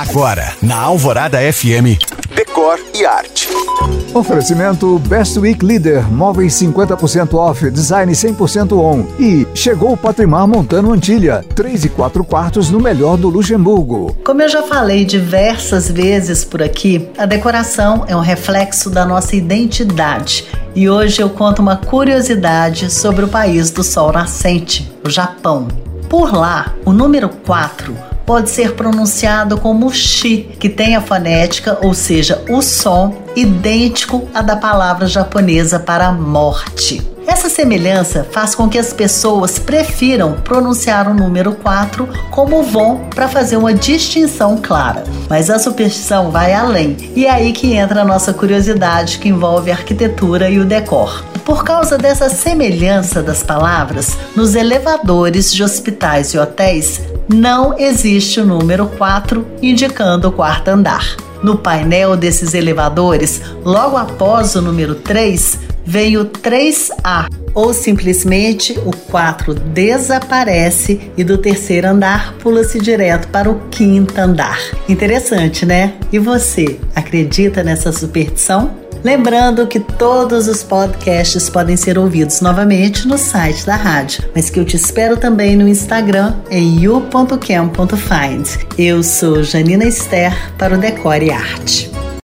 Agora, na Alvorada FM, Decor e Arte. Oferecimento Best Week Leader, móveis 50% off, design 100% on. E chegou o Patrimar Montano Antilha, 3 e 4 quartos no melhor do Luxemburgo. Como eu já falei diversas vezes por aqui, a decoração é um reflexo da nossa identidade. E hoje eu conto uma curiosidade sobre o país do sol nascente, o Japão. Por lá, o número 4 pode ser pronunciado como chi, que tem a fonética, ou seja, o som idêntico à da palavra japonesa para morte. Essa semelhança faz com que as pessoas prefiram pronunciar o número 4 como vão para fazer uma distinção clara. Mas a superstição vai além, e é aí que entra a nossa curiosidade que envolve a arquitetura e o decor. Por causa dessa semelhança das palavras, nos elevadores de hospitais e hotéis não existe o número 4 indicando o quarto andar. No painel desses elevadores, logo após o número 3, vem o 3A, ou simplesmente o 4 desaparece e do terceiro andar pula-se direto para o quinto andar. Interessante, né? E você, acredita nessa superstição? Lembrando que todos os podcasts podem ser ouvidos novamente no site da rádio, mas que eu te espero também no Instagram em you.cam.find. Eu sou Janina Esther para o Decore Arte.